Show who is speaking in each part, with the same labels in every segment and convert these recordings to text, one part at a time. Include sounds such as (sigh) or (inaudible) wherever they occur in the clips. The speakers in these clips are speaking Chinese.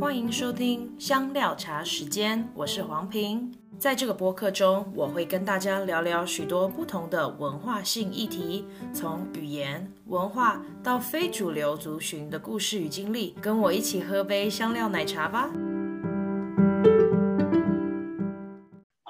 Speaker 1: 欢迎收听香料茶时间，我是黄平。在这个播客中，我会跟大家聊聊许多不同的文化性议题，从语言、文化到非主流族群的故事与经历。跟我一起喝杯香料奶茶吧。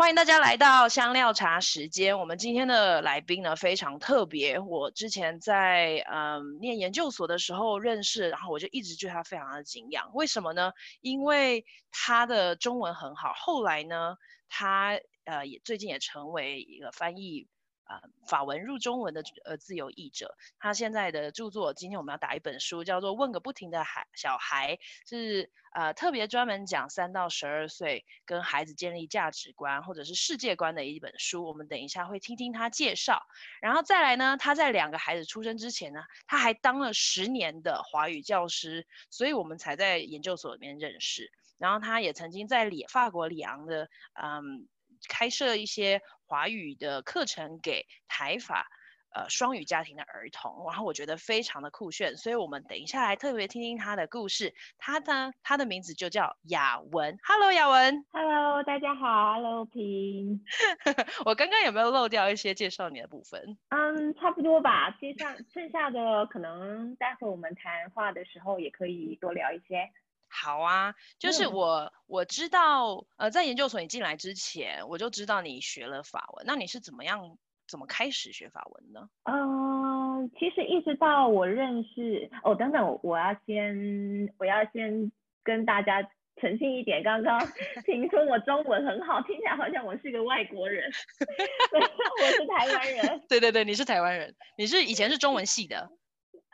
Speaker 1: 欢迎大家来到香料茶时间。我们今天的来宾呢，非常特别。我之前在嗯念研究所的时候认识，然后我就一直对他非常的敬仰。为什么呢？因为他的中文很好。后来呢，他呃也最近也成为一个翻译。啊，法文入中文的呃自由译者，他现在的著作，今天我们要打一本书，叫做《问个不停的孩小孩》，是呃特别专门讲三到十二岁跟孩子建立价值观或者是世界观的一本书。我们等一下会听听他介绍，然后再来呢，他在两个孩子出生之前呢，他还当了十年的华语教师，所以我们才在研究所里面认识。然后他也曾经在里法国里昂的嗯。开设一些华语的课程给台法呃双语家庭的儿童，然后我觉得非常的酷炫，所以我们等一下来特别听听他的故事。他呢，他的名字就叫雅文。Hello，雅文。
Speaker 2: Hello，大家好。Hello，平。(laughs)
Speaker 1: 我刚刚有没有漏掉一些介绍你的部分？
Speaker 2: 嗯，um, 差不多吧。接下剩下的可能待会我们谈话的时候也可以多聊一些。
Speaker 1: 好啊，就是我、嗯、我知道，呃，在研究所你进来之前，我就知道你学了法文。那你是怎么样，怎么开始学法文呢？
Speaker 2: 嗯、呃，其实一直到我认识，哦，等等，我要先，我要先跟大家澄清一点，刚刚 (laughs) 听说我中文很好，听起来好像我是个外国人，(laughs) 我是台湾人。(laughs)
Speaker 1: 对对对，你是台湾人，你是以前是中文系的。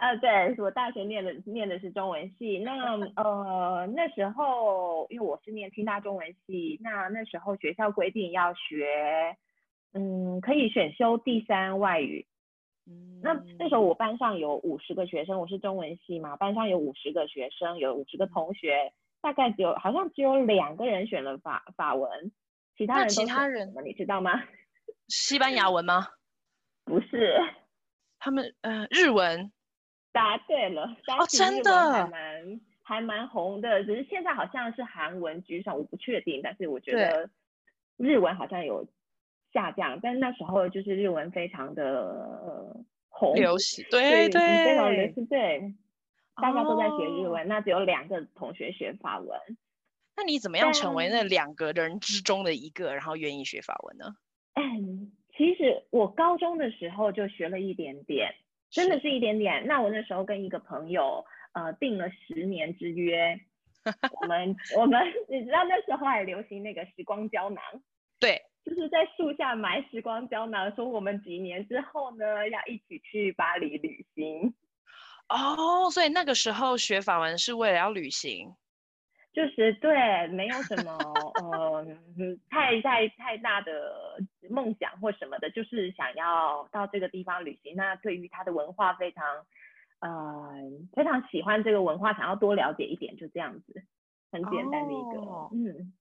Speaker 2: 呃，对，我大学念的念的是中文系。那 (laughs) 呃那时候，因为我是念清大中文系，那那时候学校规定要学，嗯，可以选修第三外语。嗯，那那时候我班上有五十个学生，我是中文系嘛，班上有五十个学生，有五十个同学，大概只有好像只有两个人选了法法文，其他人
Speaker 1: 其他人
Speaker 2: 你知道吗？
Speaker 1: 西班牙文吗？(laughs)
Speaker 2: 不是，
Speaker 1: 他们呃日文。
Speaker 2: 答对了，
Speaker 1: 哦，真的
Speaker 2: 还蛮还蛮红的，只是现在好像是韩文居上，我不确定，但是我觉得日文好像有下降，但那时候就是日文非常的、呃、红，
Speaker 1: 流行，对对，
Speaker 2: 非常流行，对，大家都在学日文，哦、那只有两个同学学法文，
Speaker 1: 那你怎么样成为那两个人之中的一个，然后愿意学法文呢？
Speaker 2: 嗯，其实我高中的时候就学了一点点。真的是一点点。那我那时候跟一个朋友，呃，订了十年之约。(laughs) 我们我们，你知道那时候还流行那个时光胶囊，
Speaker 1: 对，
Speaker 2: 就是在树下埋时光胶囊，说我们几年之后呢，要一起去巴黎旅行。
Speaker 1: 哦，所以那个时候学法文是为了要旅行。
Speaker 2: 就是对，没有什么呃太太太大的梦想或什么的，就是想要到这个地方旅行。那对于他的文化非常呃非常喜欢这个文化，想要多了解一点，就这样子，很简单的一个、哦、嗯。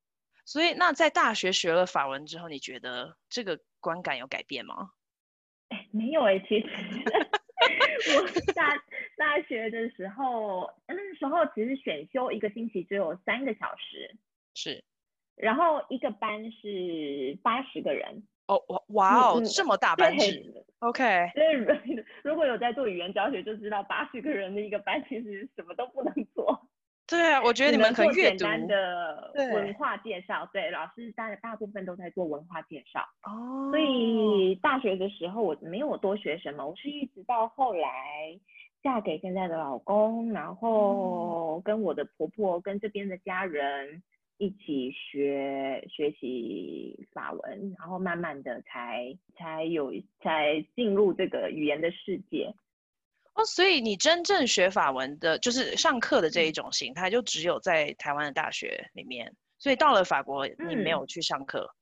Speaker 1: 所以那在大学学了法文之后，你觉得这个观感有改变吗？
Speaker 2: 哎，没有哎，其实 (laughs) 我大。大学的时候，那个时候其实选修一个星期只有三个小时，
Speaker 1: 是，
Speaker 2: 然后一个班是八十个人。
Speaker 1: 哦，哇哇哦，这么大班制，OK。
Speaker 2: 所以 (laughs) 如果有在做语言教学，就知道八十个人的一个班其实什么都不能做。(laughs)
Speaker 1: 对啊，我觉得你们可以阅读
Speaker 2: 简单的文化介绍，对，对，老师大大部分都在做文化介绍。哦。所以大学的时候我没有多学什么，我是一直到后来。嫁给现在的老公，然后跟我的婆婆跟这边的家人一起学学习法文，然后慢慢的才才有才进入这个语言的世界。
Speaker 1: 哦，所以你真正学法文的，就是上课的这一种形态，就只有在台湾的大学里面。所以到了法国，你没有去上课？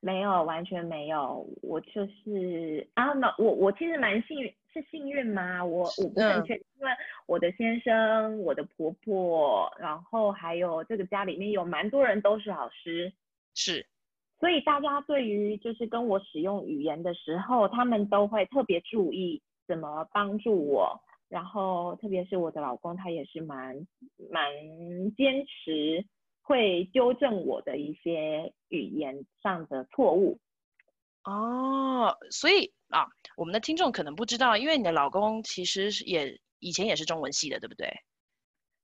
Speaker 1: 嗯，
Speaker 2: 没有，完全没有。我就是啊，那我我其实蛮幸运。是幸运吗？我我不很确定，因为我的先生、我的婆婆，然后还有这个家里面有蛮多人都是老师，
Speaker 1: 是，
Speaker 2: 所以大家对于就是跟我使用语言的时候，他们都会特别注意怎么帮助我然后特别是我的老公，他也是蛮蛮坚持，会纠正我的一些语言上的错误。
Speaker 1: 哦，所以啊，我们的听众可能不知道，因为你的老公其实也以前也是中文系的，对不对？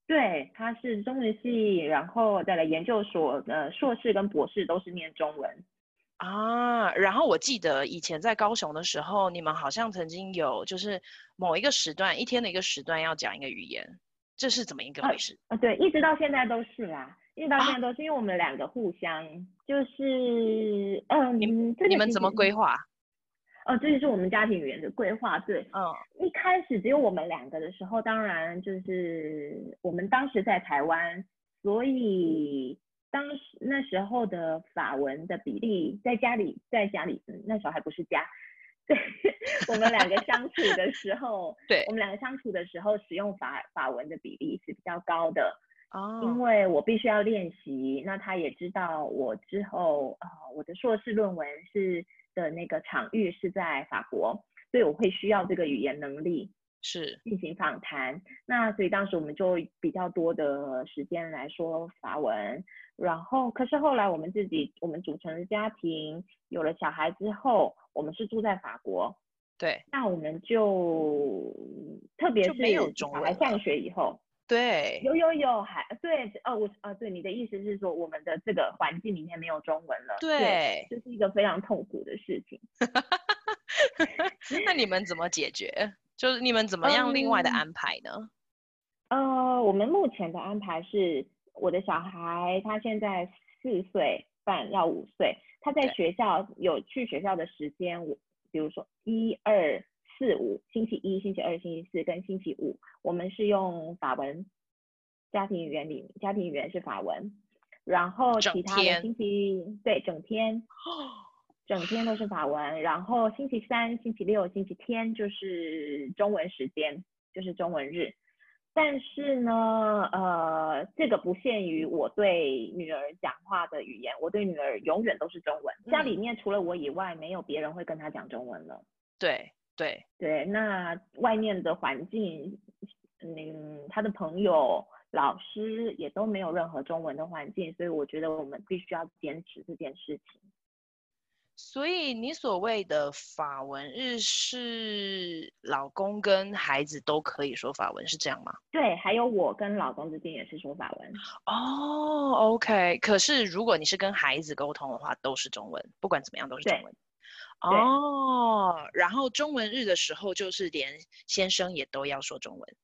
Speaker 2: 对，他是中文系，然后再来研究所的硕士跟博士都是念中文。
Speaker 1: 啊，然后我记得以前在高雄的时候，你们好像曾经有就是某一个时段，一天的一个时段要讲一个语言，这是怎么一个回事？
Speaker 2: 啊，啊对，一直到现在都是啦，一直到现在都是，啊、因为我们两个互相就是，嗯，
Speaker 1: 你们你们怎么规划？
Speaker 2: 哦，这就是我们家庭语言的规划。对，
Speaker 1: 嗯，
Speaker 2: 一开始只有我们两个的时候，当然就是我们当时在台湾，所以。当时那时候的法文的比例，在家里，在家里，嗯，那时候还不是家，对，我们两个相处的时候，(laughs)
Speaker 1: 对，
Speaker 2: 我们两个相处的时候，使用法法文的比例是比较高的，
Speaker 1: 哦，
Speaker 2: 因为我必须要练习，那他也知道我之后，呃，我的硕士论文是的那个场域是在法国，所以我会需要这个语言能力。
Speaker 1: 是。
Speaker 2: 进行访谈，那所以当时我们就比较多的时间来说法文，然后可是后来我们自己我们组成了家庭，有了小孩之后，我们是住在法国，
Speaker 1: 对，
Speaker 2: 那我们就特别是小孩上学以后，
Speaker 1: 对，
Speaker 2: 有有有还对哦我啊对你的意思是说我们的这个环境里面没有中文了，
Speaker 1: 对，
Speaker 2: 这、就是一个非常痛苦的事情，(laughs)
Speaker 1: 那你们怎么解决？就是你们怎么样另外的安排呢？
Speaker 2: 嗯、呃，我们目前的安排是，我的小孩他现在四岁半要五岁，他在学校有去学校的时间，我比如说一二四五，星期一、星期二、星期四跟星期五，我们是用法文，家庭语言里家庭语言是法文，然后其他的星期对整天。(laughs) 整天都是法文，然后星期三、星期六、星期天就是中文时间，就是中文日。但是呢，呃，这个不限于我对女儿讲话的语言，我对女儿永远都是中文。家里面除了我以外，没有别人会跟她讲中文了。
Speaker 1: 对对
Speaker 2: 对，那外面的环境，嗯，他的朋友、老师也都没有任何中文的环境，所以我觉得我们必须要坚持这件事情。
Speaker 1: 所以你所谓的法文日是老公跟孩子都可以说法文，是这样吗？
Speaker 2: 对，还有我跟老公之间也是说法文。
Speaker 1: 哦，OK。可是如果你是跟孩子沟通的话，都是中文，不管怎么样都是中文。哦，然后中文日的时候，就是连先生也都要说中文。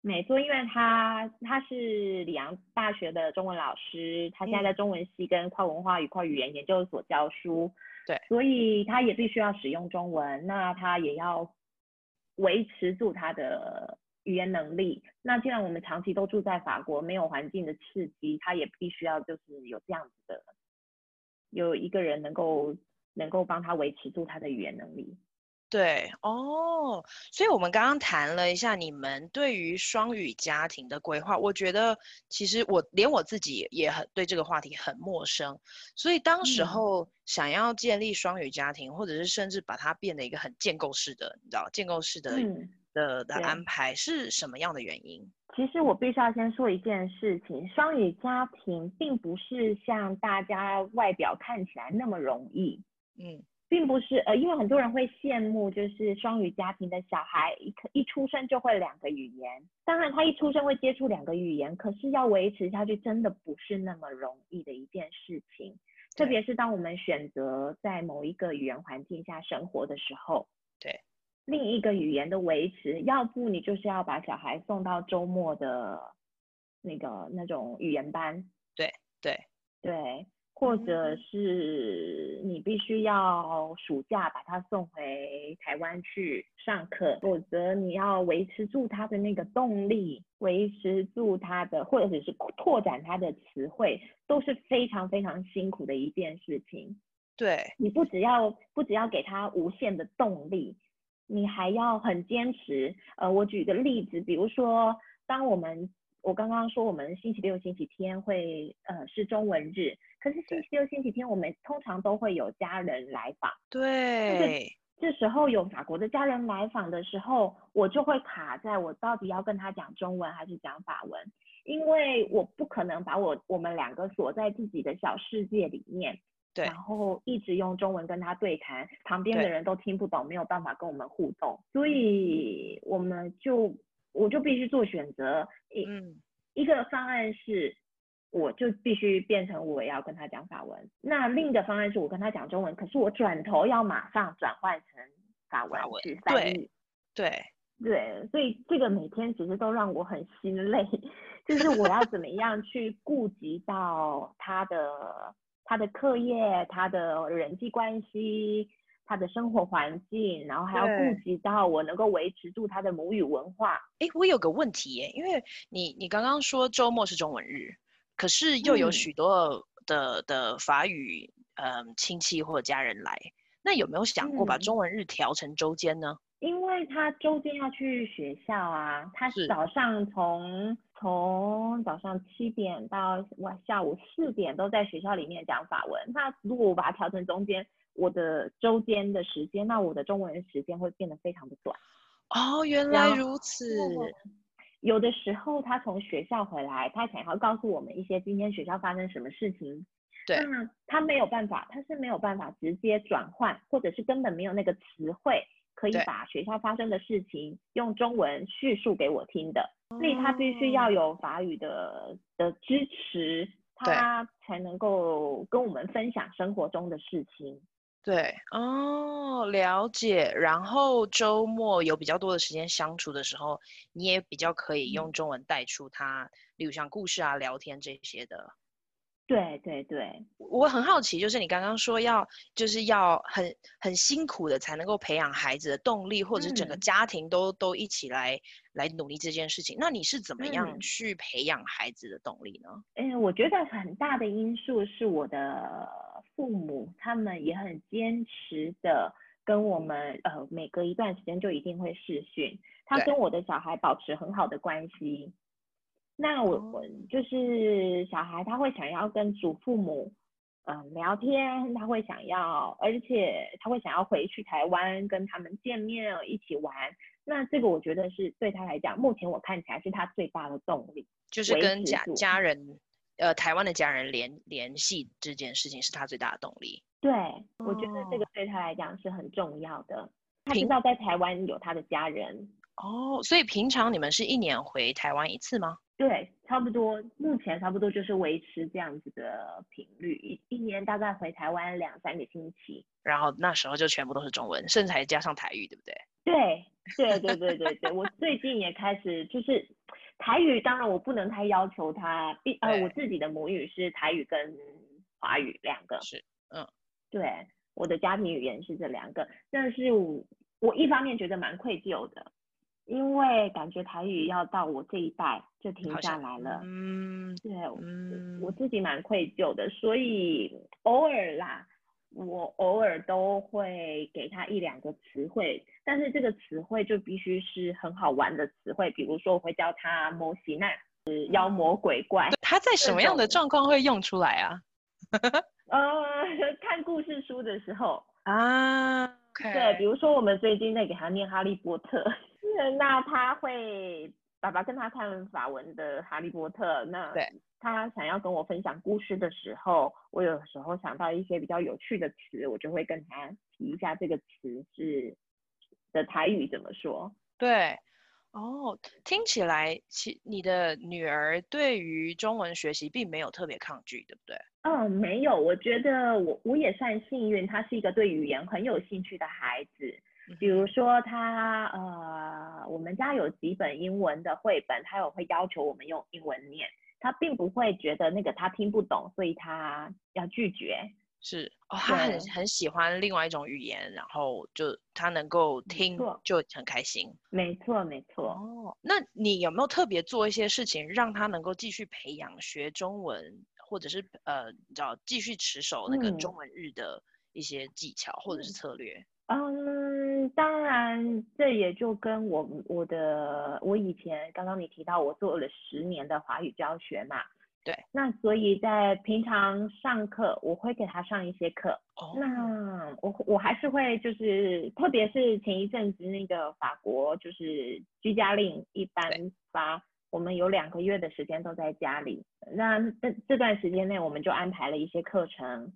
Speaker 2: 没错，因为他他是里昂大学的中文老师，他现在在中文系跟跨文化与跨语言研究所教书。
Speaker 1: 对，
Speaker 2: 所以他也必须要使用中文，那他也要维持住他的语言能力。那既然我们长期都住在法国，没有环境的刺激，他也必须要就是有这样子的，有一个人能够能够帮他维持住他的语言能力。
Speaker 1: 对哦，所以我们刚刚谈了一下你们对于双语家庭的规划，我觉得其实我连我自己也很对这个话题很陌生，所以当时候想要建立双语家庭，嗯、或者是甚至把它变得一个很建构式的，你知道建构式的、嗯、的的安排是什么样的原因？
Speaker 2: 其实我必须要先说一件事情，双语家庭并不是像大家外表看起来那么容易，嗯。并不是呃，因为很多人会羡慕，就是双语家庭的小孩一一出生就会两个语言。当然，他一出生会接触两个语言，可是要维持下去，真的不是那么容易的一件事情。特别是当我们选择在某一个语言环境下生活的时候，
Speaker 1: 对，
Speaker 2: 另一个语言的维持，要不你就是要把小孩送到周末的那个那种语言班，
Speaker 1: 对对
Speaker 2: 对。或者是你必须要暑假把他送回台湾去上课，否则你要维持住他的那个动力，维持住他的，或者是拓展他的词汇，都是非常非常辛苦的一件事情。
Speaker 1: 对，
Speaker 2: 你不只要不只要给他无限的动力，你还要很坚持。呃，我举个例子，比如说，当我们我刚刚说我们星期六、星期天会呃是中文日。可是星期六、星期天，我们通常都会有家人来访。
Speaker 1: 对，
Speaker 2: 这时候有法国的家人来访的时候，我就会卡在我到底要跟他讲中文还是讲法文，因为我不可能把我我们两个锁在自己的小世界里面，
Speaker 1: 对，
Speaker 2: 然后一直用中文跟他对谈，旁边的人都听不懂，没有办法跟我们互动，所以我们就我就必须做选择，嗯，一个方案是。我就必须变成我要跟他讲法文，那另一个方案是我跟他讲中文，可是我转头要马上转换成法文去翻译。
Speaker 1: 对 (laughs)
Speaker 2: 对，所以这个每天其实都让我很心累，就是我要怎么样去顾及到他的他的课业、他的人际关系、他的生活环境，然后还要顾及到我能够维持住他的母语文化。
Speaker 1: 哎，我有个问题耶，因为你你刚刚说周末是中文日。可是又有许多的、嗯、的法语，嗯，亲戚或家人来，那有没有想过把中文日调成周间呢？
Speaker 2: 因为他周间要去学校啊，他早上从从早上七点到晚下午四点都在学校里面讲法文。那如果我把它调成中间，我的周间的时间，那我的中文时间会变得非常的短。
Speaker 1: 哦，原来如此。(laughs)
Speaker 2: 有的时候他从学校回来，他想要告诉我们一些今天学校发生什么事情。
Speaker 1: 对。
Speaker 2: 那他没有办法，他是没有办法直接转换，或者是根本没有那个词汇可以把学校发生的事情用中文叙述给我听的。所以他必须要有法语的的支持，他才能够跟我们分享生活中的事情。
Speaker 1: 对哦，了解。然后周末有比较多的时间相处的时候，你也比较可以用中文带出他，嗯、例如像故事啊、聊天这些的。
Speaker 2: 对对对，
Speaker 1: 我很好奇，就是你刚刚说要，就是要很很辛苦的才能够培养孩子的动力，或者整个家庭都、嗯、都一起来来努力这件事情。那你是怎么样去培养孩子的动力呢？
Speaker 2: 嗯，我觉得很大的因素是我的父母，他们也很坚持的跟我们，呃，每隔一段时间就一定会视讯，他跟我的小孩保持很好的关系。那我我就是小孩，他会想要跟祖父母嗯、呃、聊天，他会想要，而且他会想要回去台湾跟他们见面一起玩。那这个我觉得是对他来讲，目前我看起来是他最大的动力，
Speaker 1: 就是跟家家人呃台湾的家人联联系这件事情是他最大的动力。
Speaker 2: 对，我觉得这个对他来讲是很重要的。他知道在台湾有他的家人。
Speaker 1: 哦，所以平常你们是一年回台湾一次吗？
Speaker 2: 对，差不多，目前差不多就是维持这样子的频率，一一年大概回台湾两三个星期。
Speaker 1: 然后那时候就全部都是中文，甚至还加上台语，对不对？
Speaker 2: 对，对对对对对，我最近也开始就是台语，当然我不能太要求他，必呃我自己的母语是台语跟华语两个。
Speaker 1: 是，嗯，
Speaker 2: 对，我的家庭语言是这两个，但是我我一方面觉得蛮愧疚的。因为感觉台语要到我这一代就停下来了，嗯，对，嗯，我自己蛮愧疚的，所以偶尔啦，我偶尔都会给他一两个词汇，但是这个词汇就必须是很好玩的词汇，比如说我会教他摩西难，是妖魔鬼怪。
Speaker 1: 他在什么样的状况会用出来啊？(laughs)
Speaker 2: 呃，(laughs) 看故事书的时候
Speaker 1: 啊，okay.
Speaker 2: 对，比如说我们最近在给他念哈利波特。(laughs) 那他会，爸爸跟他看法文的《哈利波特》，那他想要跟我分享故事的时候，我有时候想到一些比较有趣的词，我就会跟他提一下这个词是的台语怎么说。
Speaker 1: 对，哦，听起来其你的女儿对于中文学习并没有特别抗拒，对不对？
Speaker 2: 嗯，没有，我觉得我我也算幸运，她是一个对语言很有兴趣的孩子。比如说他呃，我们家有几本英文的绘本，他有会要求我们用英文念，他并不会觉得那个他听不懂，所以他要拒绝。
Speaker 1: 是哦，他很很喜欢另外一种语言，然后就他能够听就很开心。
Speaker 2: 没错没错。
Speaker 1: 哦，那你有没有特别做一些事情让他能够继续培养学中文，或者是呃，你知道继续持守那个中文日的一些技巧或者是策略？
Speaker 2: 嗯，当然，这也就跟我我的我以前刚刚你提到我做了十年的华语教学嘛，
Speaker 1: 对。
Speaker 2: 那所以在平常上课，我会给他上一些课。
Speaker 1: 哦。
Speaker 2: 那我我还是会就是，特别是前一阵子那个法国就是居家令一般发，我们有两个月的时间都在家里。那这这段时间内，我们就安排了一些课程。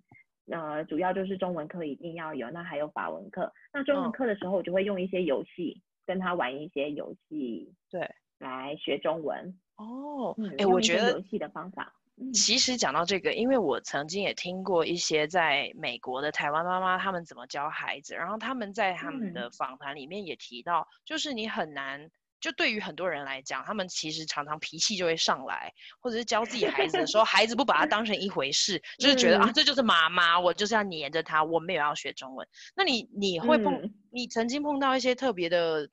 Speaker 2: 呃，主要就是中文课一定要有，那还有法文课。那中文课的时候，我就会用一些游戏、哦、跟他玩一些游戏，
Speaker 1: 对，
Speaker 2: 来学中文。
Speaker 1: 哦，哎、嗯，我觉得
Speaker 2: 游戏的方法。
Speaker 1: 其实讲到这个，因为我曾经也听过一些在美国的台湾妈妈他们怎么教孩子，然后他们在他们的访谈里面也提到，就是你很难。就对于很多人来讲，他们其实常常脾气就会上来，或者是教自己孩子的时候，(laughs) 孩子不把他当成一回事，就是觉得、嗯、啊，这就是妈妈，我就是要黏着他，我没有要学中文。那你你会碰、嗯，你曾经碰到一些特别的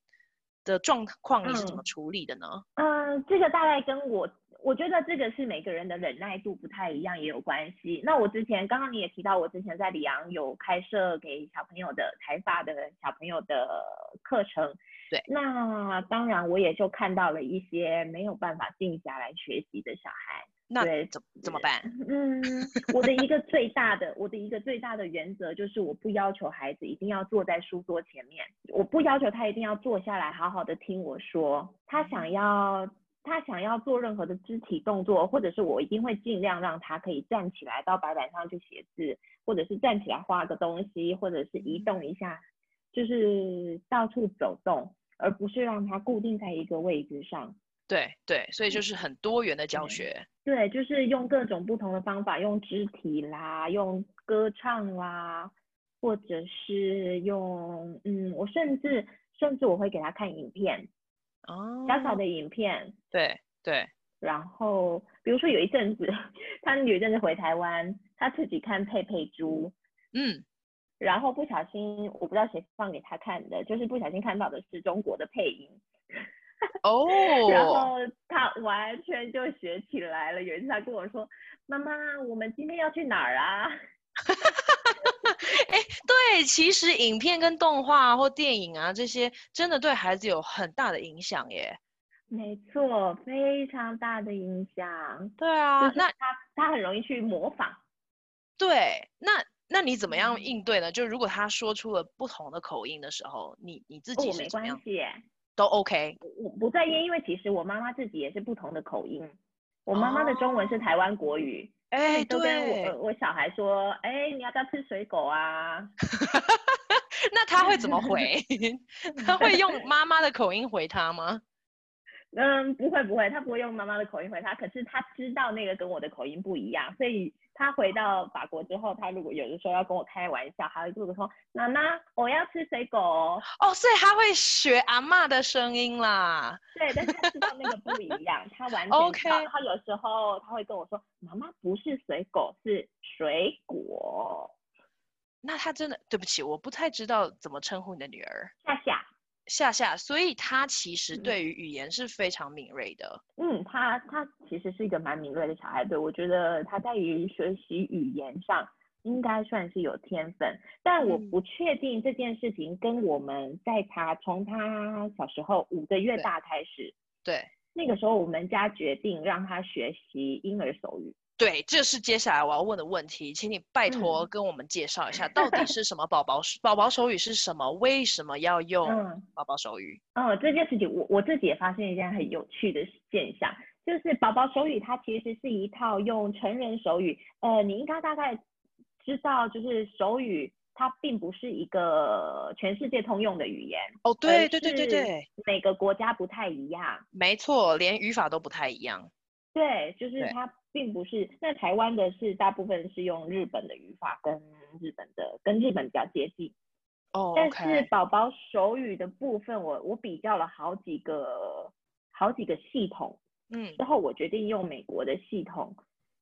Speaker 1: 的状况，你是怎么处理的呢？
Speaker 2: 嗯，嗯，这个大概跟我，我觉得这个是每个人的忍耐度不太一样，也有关系。那我之前刚刚你也提到，我之前在里昂有开设给小朋友的台法的小朋友的课程。
Speaker 1: 对，
Speaker 2: 那当然我也就看到了一些没有办法静下来学习的小孩。
Speaker 1: 那怎怎么办？(laughs)
Speaker 2: 嗯，我的一个最大的，我的一个最大的原则就是，我不要求孩子一定要坐在书桌前面，我不要求他一定要坐下来好好的听我说。他想要，他想要做任何的肢体动作，或者是我一定会尽量让他可以站起来到白板上去写字，或者是站起来画个东西，或者是移动一下，就是到处走动。而不是让它固定在一个位置上。
Speaker 1: 对对，所以就是很多元的教学。
Speaker 2: 对，对，就是用各种不同的方法，用肢体啦，用歌唱啦，或者是用嗯，我甚至甚至我会给他看影片，哦，小小的影片。
Speaker 1: 对对。
Speaker 2: 然后比如说有一阵子，(laughs) 他有一阵子回台湾，他自己看佩佩猪。嗯。然后不小心，我不知道谁放给他看的，就是不小心看到的是中国的配音。(laughs)
Speaker 1: 哦、oh.
Speaker 2: 然后他完全就学起来了。有一次他跟我说：“妈妈，我们今天要去哪儿啊？” (laughs)
Speaker 1: 哎，对，其实影片跟动画或电影啊这些，真的对孩子有很大的影响耶。
Speaker 2: 没错，非常大的影响。
Speaker 1: 对啊，
Speaker 2: 就是、他他很容易去模仿。
Speaker 1: 对，那。那你怎么样应对呢？就如果他说出了不同的口音的时候，你你自己是怎么样？
Speaker 2: 哦，没关系，
Speaker 1: 都 OK。
Speaker 2: 我不在意，因为其实我妈妈自己也是不同的口音。我妈妈的中文是台湾国语，哎、哦，都跟我我小孩说，哎，你要不要吃水果啊？(laughs)
Speaker 1: 那他会怎么回？(laughs) 他会用 (laughs) 妈妈的口音回他吗？
Speaker 2: 嗯，不会不会，他不会用妈妈的口音回他。可是他知道那个跟我的口音不一样，所以。他回到法国之后，他如果有的时候要跟我开玩笑，还会跟我说：“妈妈，我要吃水果。”
Speaker 1: 哦，所以他会学阿嬷的声音啦。
Speaker 2: 对，但是他知道那个不一样，他完全 (laughs) 知道。OK。他有时候他会跟我说：“妈妈不是水果，是水果。”
Speaker 1: 那他真的对不起，我不太知道怎么称呼你的女儿。
Speaker 2: 夏夏。
Speaker 1: 夏夏，所以他其实对于语言是非常敏锐的。
Speaker 2: 嗯，他他其实是一个蛮敏锐的小孩，对，我觉得他在于学习语言上应该算是有天分，但我不确定这件事情跟我们在他从他小时候五个月大开始，
Speaker 1: 对，对，
Speaker 2: 那个时候我们家决定让他学习婴儿手语。
Speaker 1: 对，这是接下来我要问的问题，请你拜托跟我们介绍一下，到底是什么宝宝宝宝手语是什么？为什么要用宝宝手语？
Speaker 2: 嗯，哦，这件事情我我自己也发现一件很有趣的现象，就是宝宝手语它其实是一套用成人手语，呃，你应该大概知道，就是手语它并不是一个全世界通用的语言。
Speaker 1: 哦，对对对对对，
Speaker 2: 每个国家不太一样。
Speaker 1: 没错，连语法都不太一样。
Speaker 2: 对，就是它。并不是，那台湾的是大部分是用日本的语法，跟日本的跟日本比较接近。
Speaker 1: 哦、oh, okay.，
Speaker 2: 但是宝宝手语的部分我，我我比较了好几个好几个系统，嗯，之后我决定用美国的系统，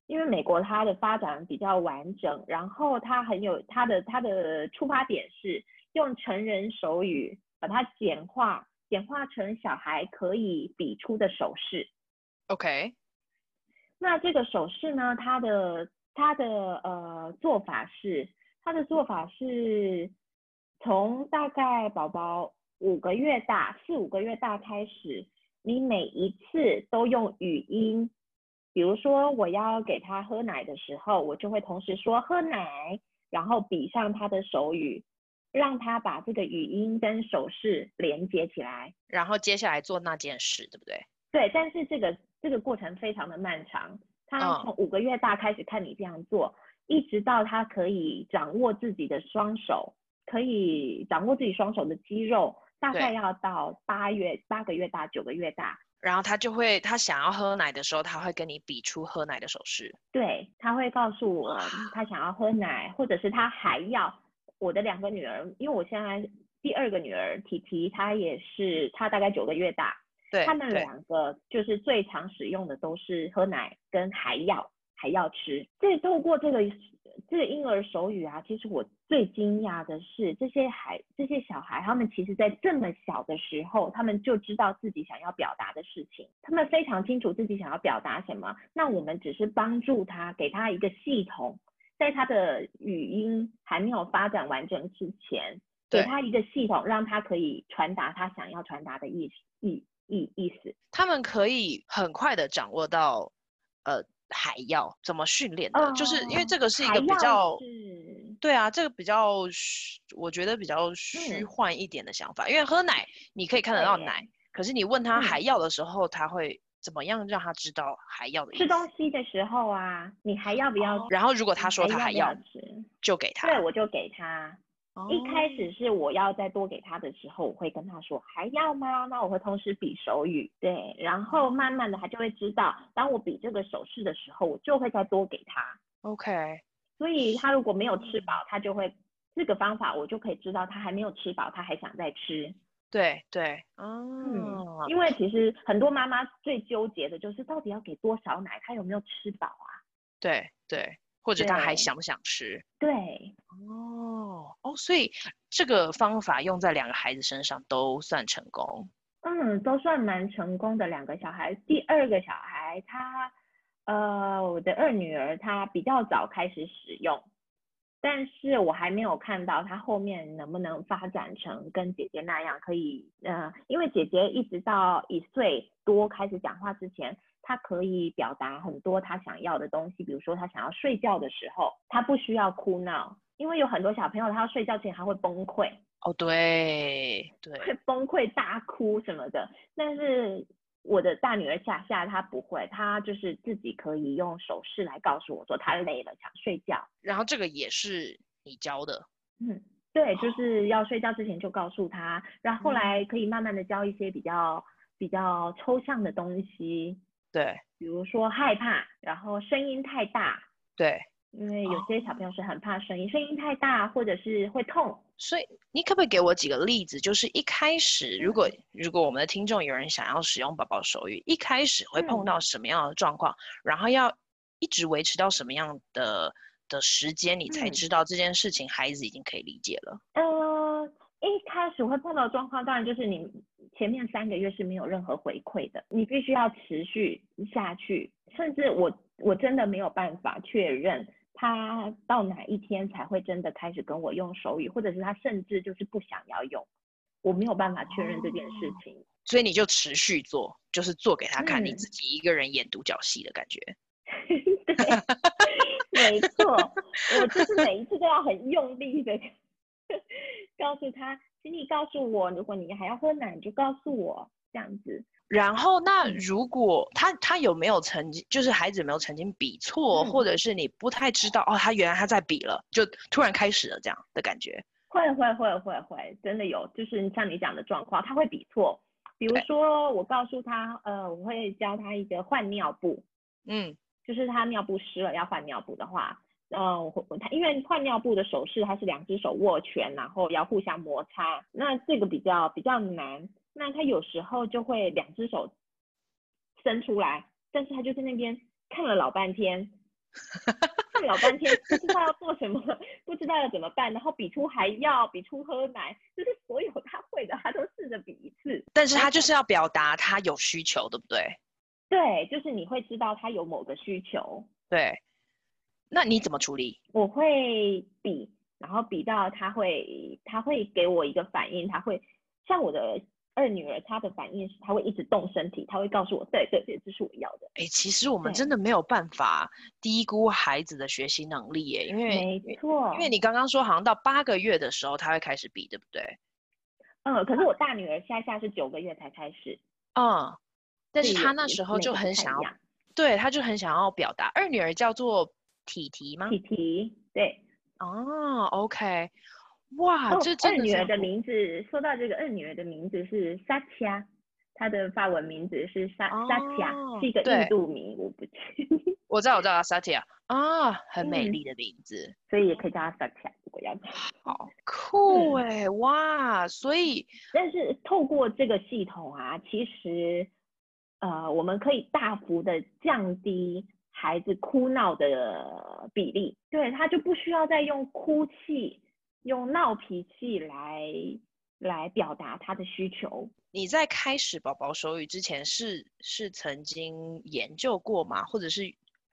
Speaker 2: 因为美国它的发展比较完整，然后它很有它的它的出发点是用成人手语把它简化，简化成小孩可以比出的手势。
Speaker 1: OK。
Speaker 2: 那这个手势呢？它的它的呃做法是，它的做法是从大概宝宝五个月大，四五个月大开始，你每一次都用语音比如说我要给他喝奶的时候，我就会同时说喝奶，然后比上他的手语，让他把这个语音跟手势连接起来，
Speaker 1: 然后接下来做那件事，对不对？
Speaker 2: 对，但是这个这个过程非常的漫长。他从五个月大开始看你这样做，嗯、一直到他可以掌握自己的双手，可以掌握自己双手的肌肉，大概要到八月八个月大九个月大，
Speaker 1: 然后他就会他想要喝奶的时候，他会跟你比出喝奶的手势。
Speaker 2: 对，他会告诉我他想要喝奶，或者是他还要我的两个女儿，因为我现在第二个女儿提提，她也是她大概九个月大。
Speaker 1: 对，
Speaker 2: 他们两个就是最常使用的都是喝奶跟还要还要吃。这透过这个这个婴儿手语啊，其实我最惊讶的是，这些孩这些小孩，他们其实在这么小的时候，他们就知道自己想要表达的事情，他们非常清楚自己想要表达什么。那我们只是帮助他，给他一个系统，在他的语音还没有发展完整之前，给他一个系统，让他可以传达他想要传达的意思意。意意思，
Speaker 1: 他们可以很快的掌握到，呃，还要怎么训练的？哦，就是因为这个是一个比较，对啊，这个比较虚，我觉得比较虚幻一点的想法。嗯，因为喝奶你可以看得到奶，可是你问他还要的时候，他会怎么样让他知道还要的？
Speaker 2: 吃东西的时候啊，你还要不要？
Speaker 1: 哦，然后如果他说他还要，还要吃，就给他。
Speaker 2: 对，我就给他。一开始是我要再多给他的时候，我会跟他说还要吗？那我会同时比手语，对，然后慢慢的他就会知道，当我比这个手势的时候，我就会再多给他。
Speaker 1: OK，
Speaker 2: 所以他如果没有吃饱，他就会这个方法我就可以知道他还没有吃饱，他还想再吃。
Speaker 1: 对对，嗯，
Speaker 2: 因为其实很多妈妈最纠结的就是到底要给多少奶，他有没有吃饱啊？
Speaker 1: 对对。或者他还想不想吃？
Speaker 2: 对，
Speaker 1: 哦哦，所以这个方法用在两个孩子身上都算成功。
Speaker 2: 嗯，都算蛮成功的两个小孩。第二个小孩他，呃，我的二女儿她比较早开始使用，但是我还没有看到她后面能不能发展成跟姐姐那样可以，呃，因为姐姐一直到一岁多开始讲话之前。他可以表达很多他想要的东西，比如说他想要睡觉的时候，他不需要哭闹，因为有很多小朋友他要睡觉前他会崩溃。
Speaker 1: 哦，对对，
Speaker 2: 会崩溃大哭什么的。但是我的大女儿夏夏她不会，她就是自己可以用手势来告诉我说她累了想睡觉。
Speaker 1: 然后这个也是你教的？
Speaker 2: 嗯，对，就是要睡觉之前就告诉她，然后后来可以慢慢的教一些比较比较抽象的东西。
Speaker 1: 对，
Speaker 2: 比如说害怕，然后声音太大，
Speaker 1: 对，
Speaker 2: 因为有些小朋友是很怕声音，哦，声音太大或者是会痛。
Speaker 1: 所以你可不可以给我几个例子？就是一开始，如果如果我们的听众有人想要使用宝宝手语，一开始会碰到什么样的状况，嗯，然后要一直维持到什么样的的时间，你才知道这件事情孩子已经可以理解了？
Speaker 2: 呃，一开始会碰到状况，当然就是你。前面三个月是没有任何回馈的，你必须要持续下去，甚至我我真的没有办法确认他到哪一天才会真的开始跟我用手语，或者是他甚至就是不想要用，我没有办法确认这件事情。
Speaker 1: 所以你就持续做，就是做给他看，你自己一个人演独角戏的感觉。(laughs)
Speaker 2: 对，没错，我就是每一次都要很用力的 (laughs) 告诉他。请你告诉我，如果你还要喝奶，你就告诉我这样子。
Speaker 1: 然后，那如果他他有没有曾经，就是孩子有没有曾经比错，嗯，或者是你不太知道哦，他原来他在比了，就突然开始了这样的感觉？
Speaker 2: 会会会会会，真的有，就是像你讲的状况，他会比错。比如说，我告诉他，呃，我会教他一个换尿布，嗯，就是他尿布湿了要换尿布的话。嗯，他因为换尿布的手势，他是两只手握拳，然后要互相摩擦，那这个比较比较难。那他有时候就会两只手伸出来，但是他就在那边看了老半天，(laughs) 看了老半天不知道要做什么，不知道要怎么办，然后比出还要比出喝奶，就是所有他会的，他都试着比一次。
Speaker 1: 但是他就是要表达他有需求，对不对？
Speaker 2: 对，就是你会知道他有某个需求。
Speaker 1: 对。那你怎么处理？
Speaker 2: 我会比，然后比到他会，他会给我一个反应，他会像我的二女儿她的反应是，她会一直动身体，她会告诉我，对对对，这是我要的。
Speaker 1: 哎，其实我们真的没有办法低估孩子的学习能力耶，因为
Speaker 2: 没错，
Speaker 1: 因为你刚刚说好像到八个月的时候他会开始比，对不对？
Speaker 2: 嗯，可是我大女儿夏夏是九个月才开始，
Speaker 1: 嗯，但是她那时候就很想要，对，她就很想要表达。二女儿叫做体体吗？
Speaker 2: 体体，对。
Speaker 1: 哦，OK。哇，这
Speaker 2: 二女儿的名字，说到这个二女儿的名字是 Satya，她的法文名字是 Satya，是一个印度名，我不记。(laughs)
Speaker 1: 我知道，我知道，Satya 啊，很美丽的名字，
Speaker 2: 所以也可以叫她 Satya，如果要。(laughs)
Speaker 1: 好酷哎，哇，所以，
Speaker 2: 但是透过这个系统啊，其实，呃，我们可以大幅的降低孩子哭闹的比例，对，他就不需要再用哭泣。用闹脾气来来表达他的需求。
Speaker 1: 你在开始宝宝手语之前是是曾经研究过吗？或者是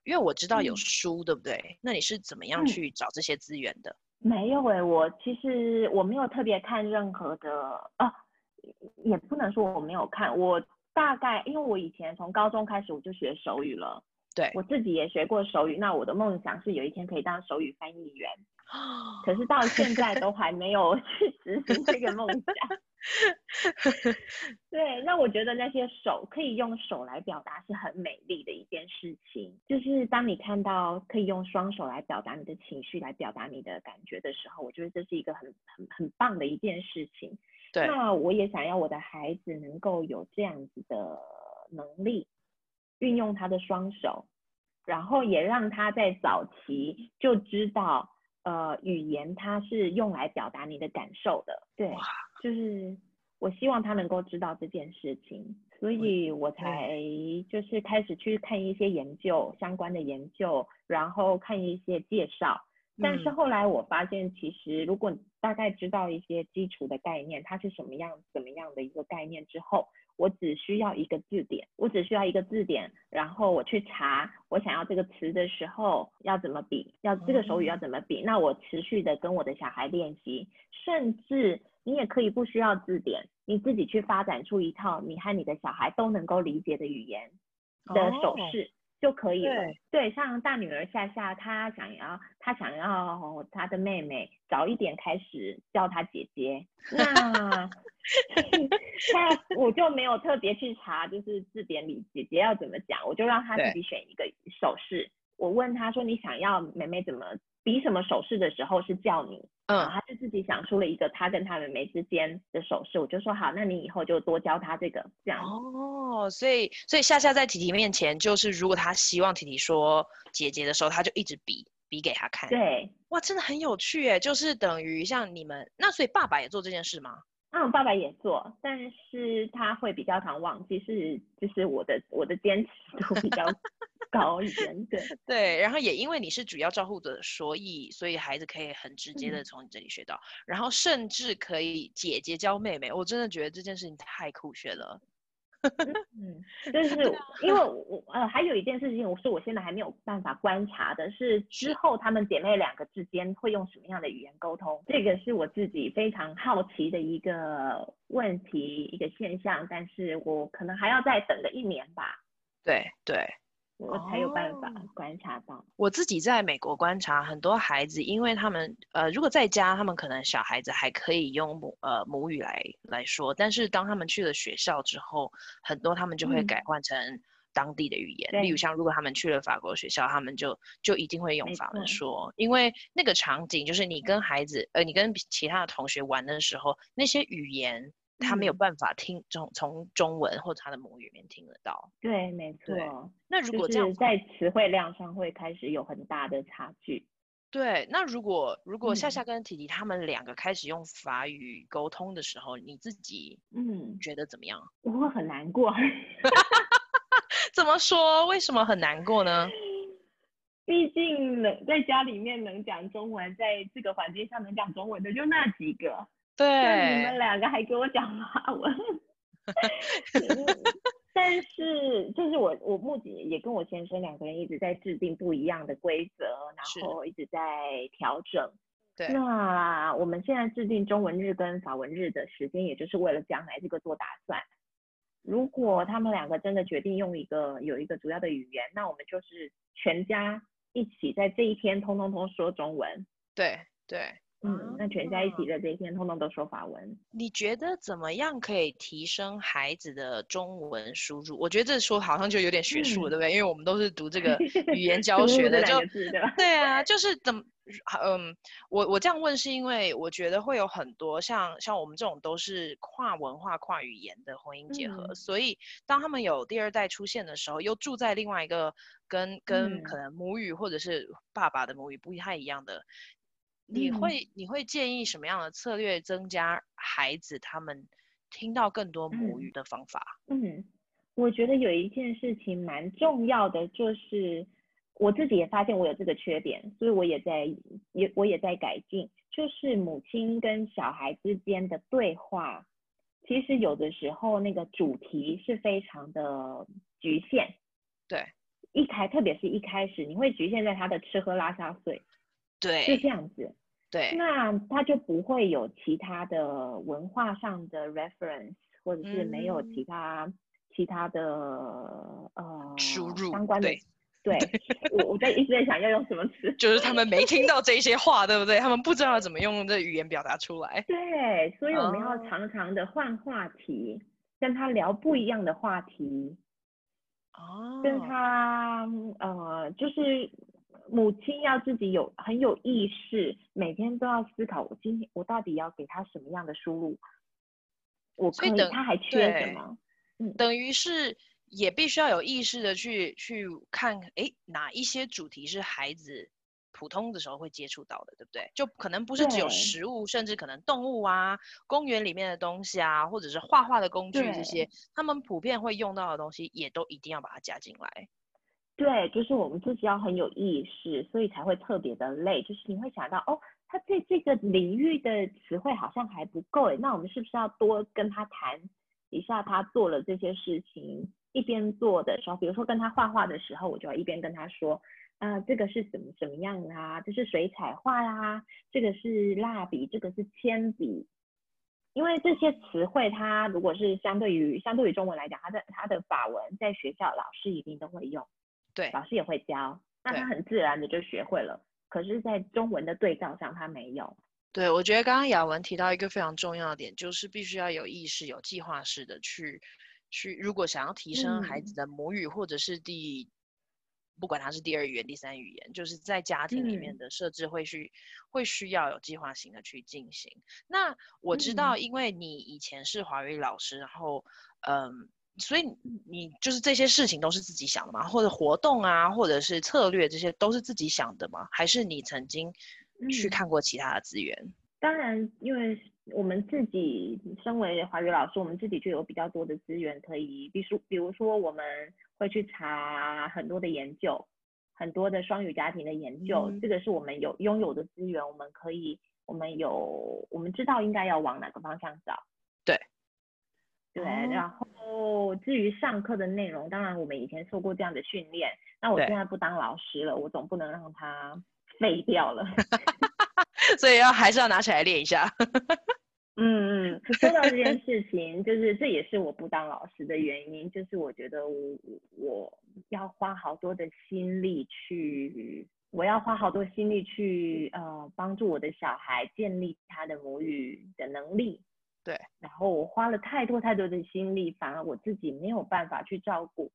Speaker 1: 因为我知道有书，嗯、对不对？那你是怎么样去找这些资源的？
Speaker 2: 嗯、没有诶、欸，我其实我没有特别看任何的啊，也不能说我没有看。我大概因为我以前从高中开始我就学手语了，
Speaker 1: 对，我
Speaker 2: 自己也学过手语。那我的梦想是有一天可以当手语翻译员。(gasps) 可是到现在都还没有 (laughs) 去实现这个梦想。对，那我觉得那些手可以用手来表达是很美丽的一件事情。就是当你看到可以用双手来表达你的情绪，来表达你的感觉的时候，我觉得这是一个很很很棒的一件事情。
Speaker 1: 对，
Speaker 2: 那我也想要我的孩子能够有这样子的能力，运用他的双手，然后也让他在早期就知道。呃，语言它是用来表达你的感受的，对，就是我希望他能够知道这件事情，所以我才就是开始去看一些研究相关的研究，然后看一些介绍。但是后来我发现，其实如果大概知道一些基础的概念，它是什么样、怎么样的一个概念之后。我只需要一个字典，我只需要一个字典，然后我去查我想要这个词的时候要怎么比，要这个手语要怎么比，那我持续的跟我的小孩练习，甚至你也可以不需要字典，你自己去发展出一套你和你的小孩都能够理解的语言的手势。Oh. 就可以了。对，对，像大女儿夏夏，她想要，她想要她的妹妹早一点开始叫她姐姐。那那我就没有特别去查，就是字典里姐姐要怎么讲，我就让她自己选一个手势。我问他说：“你想要妹妹怎么比什么手势的时候是叫你？”嗯，他就自己想出了一个他跟他妹妹之间的手势。我就说：“好，那你以后就多教他这个这样。”
Speaker 1: 哦，所以所以夏夏在提提面前，就是如果他希望提提说姐姐的时候，他就一直比比给他看。
Speaker 2: 对，
Speaker 1: 哇，真的很有趣诶，就是等于像你们那，所以爸爸也做这件事吗？
Speaker 2: 嗯，爸爸也做，但是他会比较常忘记，是就是我的我的坚持度比较 (laughs) 高一点，对
Speaker 1: 对，然后也因为你是主要照顾者，所以所以孩子可以很直接的从你这里学到，嗯、然后甚至可以姐姐教妹妹，我真的觉得这件事情太酷炫了。
Speaker 2: 嗯，就是 (laughs) 因为我呃还有一件事情，我是我现在还没有办法观察的是之后她们姐妹两个之间会用什么样的语言沟通，这个是我自己非常好奇的一个问题一个现象，但是我可能还要再等个一年吧。
Speaker 1: 对对。
Speaker 2: 我才有办法观察到。Oh,
Speaker 1: 我自己在美国观察很多孩子，因为他们呃，如果在家，他们可能小孩子还可以用母呃母语来来说，但是当他们去了学校之后，很多他们就会改换成当地的语言。嗯、例如像如果他们去了法国学校，他们就就一定会用法文说，因为那个场景就是你跟孩子呃，你跟其他的同学玩的时候，那些语言。他没有办法听从从中文或者他的母语里面听得到。
Speaker 2: 对，没错。
Speaker 1: 那如果这样，
Speaker 2: 在词汇量上会开始有很大的差距。
Speaker 1: 对，那如果如果夏夏跟提提他们两个开始用法语沟通的时候，嗯、你自己嗯觉得怎么样？(laughs)
Speaker 2: 我会很难过。(laughs)
Speaker 1: 怎么说？为什么很难过呢？(laughs)
Speaker 2: 毕竟能在家里面能讲中文，在这个环境下能讲中文的就那几个。
Speaker 1: 对，
Speaker 2: 你们两个还给我讲法文，(laughs) 但是就是我我目前也跟我先生两个人一直在制定不一样的规则，然后一直在调整。
Speaker 1: 对。
Speaker 2: 那我们现在制定中文日跟法文日的时间，也就是为了将来这个做打算。如果他们两个真的决定用一个有一个主要的语言，那我们就是全家一起在这一天通通通说中文。
Speaker 1: 对对。
Speaker 2: 嗯，那全家一起的这一天，通通都说法文。
Speaker 1: 你觉得怎么样可以提升孩子的中文输入？我觉得这说好像就有点学术了，嗯、对不对？因为我们都是读这个 (laughs) 语言教学的，就对啊，就是怎么，嗯，我我这样问是因为我觉得会有很多像像我们这种都是跨文化、跨语言的婚姻结合，嗯、所以当他们有第二代出现的时候，又住在另外一个跟跟可能母语或者是爸爸的母语不太一样的。你会你会建议什么样的策略增加孩子他们听到更多母语的方法？
Speaker 2: 嗯，嗯，我觉得有一件事情蛮重要的，就是我自己也发现我有这个缺点，所以我也在也我也在改进，就是母亲跟小孩之间的对话，其实有的时候那个主题是非常的局限。
Speaker 1: 对，
Speaker 2: 一开特别是一开始，你会局限在他的吃喝拉撒睡。
Speaker 1: 对，
Speaker 2: 是这样子。
Speaker 1: 对，
Speaker 2: 那他就不会有其他的文化上的 reference，或者是没有其他、嗯、其他的呃
Speaker 1: 输入
Speaker 2: 相关的。对，对我我在一直在想要用什么词，
Speaker 1: 就是他们没听到 (laughs) 这些话，对不对？他们不知道怎么用这语言表达出来。
Speaker 2: 对，所以我们要常常的换话题，哦、跟他聊不一样的话题。
Speaker 1: 哦。
Speaker 2: 跟他呃，就是。母亲要自己有很有意识，每天都要思考，我今天我到底要给他什么样的输入？我可以，
Speaker 1: 以
Speaker 2: 他还缺什么？
Speaker 1: 嗯，等于是也必须要有意识的去去看，哎，哪一些主题是孩子普通的时候会接触到的，对不对？就可能不是只有食物，甚至可能动物啊，公园里面的东西啊，或者是画画的工具这些，他们普遍会用到的东西，也都一定要把它加进来。
Speaker 2: 对，就是我们自己要很有意识，所以才会特别的累。就是你会想到，哦，他对这个领域的词汇好像还不够诶，那我们是不是要多跟他谈一下他做了这些事情？一边做的时候，比如说跟他画画的时候，我就要一边跟他说，啊、这个是怎么怎么样啊？这是水彩画啦、啊，这个是蜡笔，这个是铅笔。因为这些词汇，它如果是相对于相对于中文来讲，它的它的法文在学校老师一定都会用。
Speaker 1: 对，
Speaker 2: 老师也会教，那他很自然的就学会了。可是，在中文的对照上，他没有。
Speaker 1: 对，我觉得刚刚雅文提到一个非常重要的点，就是必须要有意识、有计划式的去去，如果想要提升孩子的母语，嗯、或者是第，不管他是第二语言、第三语言，就是在家庭里面的设置会需、嗯、会需要有计划性的去进行。那我知道，因为你以前是华语老师，然后嗯。所以你就是这些事情都是自己想的吗？或者活动啊，或者是策略，这些都是自己想的吗？还是你曾经去看过其他的资源？
Speaker 2: 嗯，当然，因为我们自己身为华语老师，我们自己就有比较多的资源可以，比如说，比如说我们会去查很多的研究，很多的双语家庭的研究，嗯，这个是我们有拥有的资源，我们可以，我们有，我们知道应该要往哪个方向找。
Speaker 1: 对。
Speaker 2: 对，然后至于上课的内容，当然我们以前受过这样的训练。那我现在不当老师了，我总不能让他废掉了。(laughs)
Speaker 1: 所以要还是要拿起来练一下。
Speaker 2: 嗯嗯，说到这件事情，就是这也是我不当老师的原因，就是我觉得我我要花好多的心力去，我要花好多心力去呃帮助我的小孩建立他的母语的能力。
Speaker 1: 对，
Speaker 2: 然后我花了太多太多的心力，反而我自己没有办法去照顾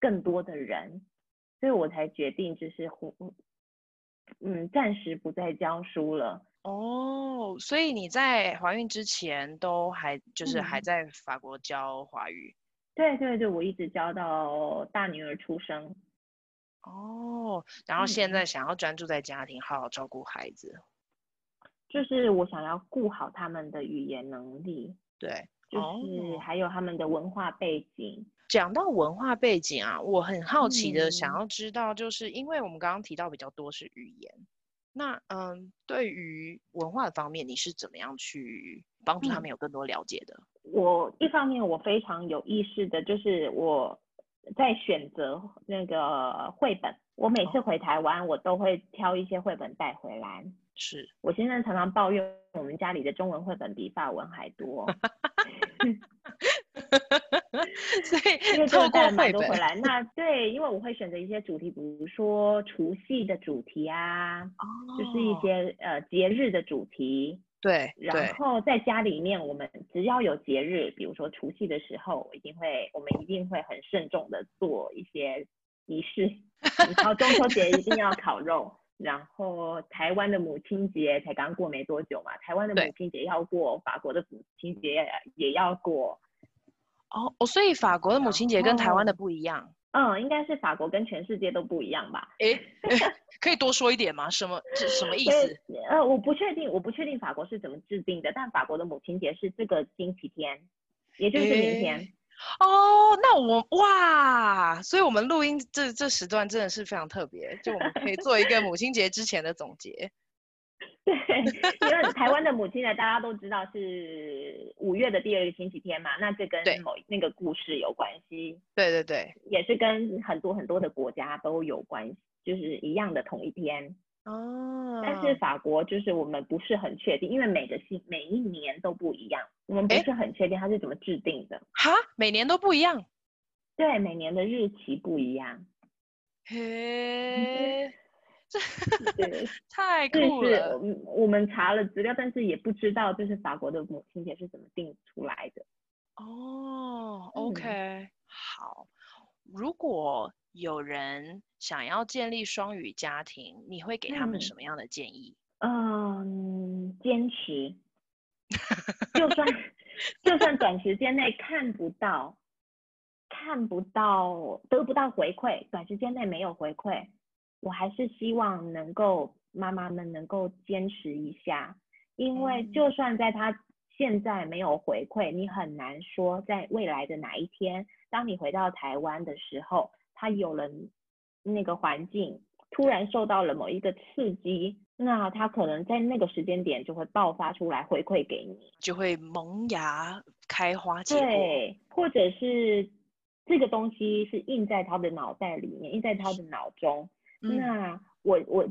Speaker 2: 更多的人，所以我才决定就是，嗯，暂时不再教书了。
Speaker 1: 哦，所以你在怀孕之前都还就是还在法国教华语？嗯，
Speaker 2: 对对对，我一直教到大女儿出生。
Speaker 1: 哦，然后现在想要专注在家庭，好好照顾孩子。
Speaker 2: 就是我想要顾好他们的语言能力，
Speaker 1: 对，
Speaker 2: 就是还有他们的文化背景。
Speaker 1: 讲到文化背景啊，我很好奇的想要知道，就是因为我们刚刚提到比较多是语言，那嗯，对于文化的方面，你是怎么样去帮助他们有更多了解的？
Speaker 2: 嗯，我一方面我非常有意识的，就是我在选择那个绘本，我每次回台湾，我都会挑一些绘本带回来。
Speaker 1: 是 (laughs)
Speaker 2: 我现在常常抱怨我们家里的中文绘本比法文还多。(laughs)
Speaker 1: 所以，因为透过绘本
Speaker 2: 回来，那对，因为我会选择一些主题，比如说除夕的主题啊，哦、就是一些呃节日的主题。
Speaker 1: 对，
Speaker 2: 然后在家里面，我们只要有节日，比如说除夕的时候，我一定会，我们一定会很慎重的做一些仪式。(laughs) 然后中秋节一定要烤肉，然后台湾的母亲节才刚过没多久嘛，台湾的母亲节要过，法国的母亲节也要过。
Speaker 1: 哦哦，所以法国的母亲节跟台湾的不一样。
Speaker 2: 嗯，应该是法国跟全世界都不一样吧？(laughs)
Speaker 1: 诶，可以多说一点吗？什么是什么意思？
Speaker 2: 呃，我不确定，我不确定法国是怎么制定的，但法国的母亲节是这个星期天，也就是明天。
Speaker 1: 哦，那我哇，所以我们录音这这时段真的是非常特别，就我们可以做一个母亲节之前的总结。(laughs)
Speaker 2: 对，因为台湾的母亲节大家都知道是五月的第二个星期天嘛，那这跟某那个故事有关系。
Speaker 1: 对对对，
Speaker 2: 也是跟很多很多的国家都有关系，就是一样的同一天。哦。但是法国就是我们不是很确定，因为每个星每一年都不一样，我们不是很确定它是怎么制定的。
Speaker 1: 哈，每年都不一样？
Speaker 2: 对，每年的日期不一样。
Speaker 1: 嘿。
Speaker 2: 这，(laughs)
Speaker 1: 太酷了。
Speaker 2: 是我们查了资料，但是也不知道就是法国的母亲节是怎么定出来的。
Speaker 1: 哦，OK，嗯，好。如果有人想要建立双语家庭，你会给他们什么样的建议？
Speaker 2: 嗯，坚持。就算就算短时间内看不到，看不到，得不到回馈，短时间内没有回馈。我还是希望能够妈妈们能够坚持一下，因为就算在他现在没有回馈，你很难说在未来的哪一天，当你回到台湾的时候，他有了那个环境，突然受到了某一个刺激，那他可能在那个时间点就会爆发出来回馈给你，
Speaker 1: 就会萌芽开花结果。
Speaker 2: 对，或者是这个东西是印在他的脑袋里面，印在他的脑中。那我我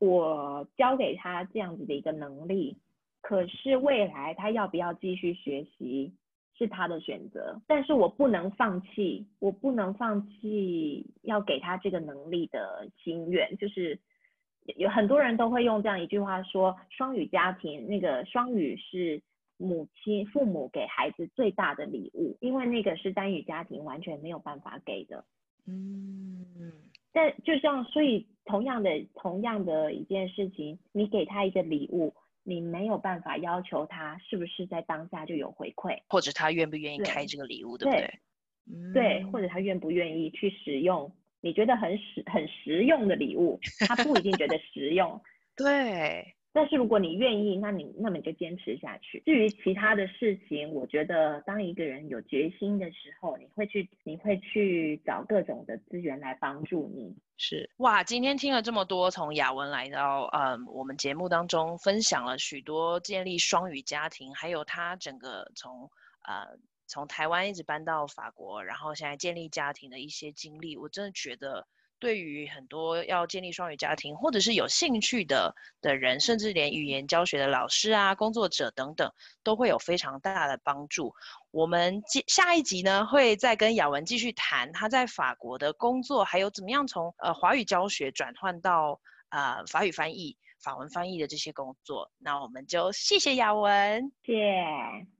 Speaker 2: 我教给他这样子的一个能力，可是未来他要不要继续学习是他的选择，但是我不能放弃，我不能放弃要给他这个能力的心愿，就是有很多人都会用这样一句话说，双语家庭那个双语是母亲父母给孩子最大的礼物，因为那个是单语家庭完全没有办法给的，嗯。但就像，所以同样的同样的一件事情，你给他一个礼物，你没有办法要求他是不是在当下就有回馈，
Speaker 1: 或者他愿不愿意开这个礼物，对，对不对？
Speaker 2: 嗯、对，或者他愿不愿意去使用你觉得很实很实用的礼物，他不一定觉得实用，(laughs)
Speaker 1: 对。
Speaker 2: 但是如果你愿意，那你那么你就坚持下去。至于其他的事情，我觉得当一个人有决心的时候，你会去你会去找各种的资源来帮助你。
Speaker 1: 是哇，今天听了这么多，从雅文来到嗯我们节目当中分享了许多建立双语家庭，还有他整个从呃从台湾一直搬到法国，然后现在建立家庭的一些经历，我真的觉得。对于很多要建立双语家庭，或者是有兴趣的的人，甚至连语言教学的老师啊、工作者等等，都会有非常大的帮助。我们接下一集呢，会再跟雅文继续谈他在法国的工作，还有怎么样从呃华语教学转换到呃法语翻译、法文翻译的这些工作。那我们就谢谢雅文，
Speaker 2: 谢谢。
Speaker 1: 谢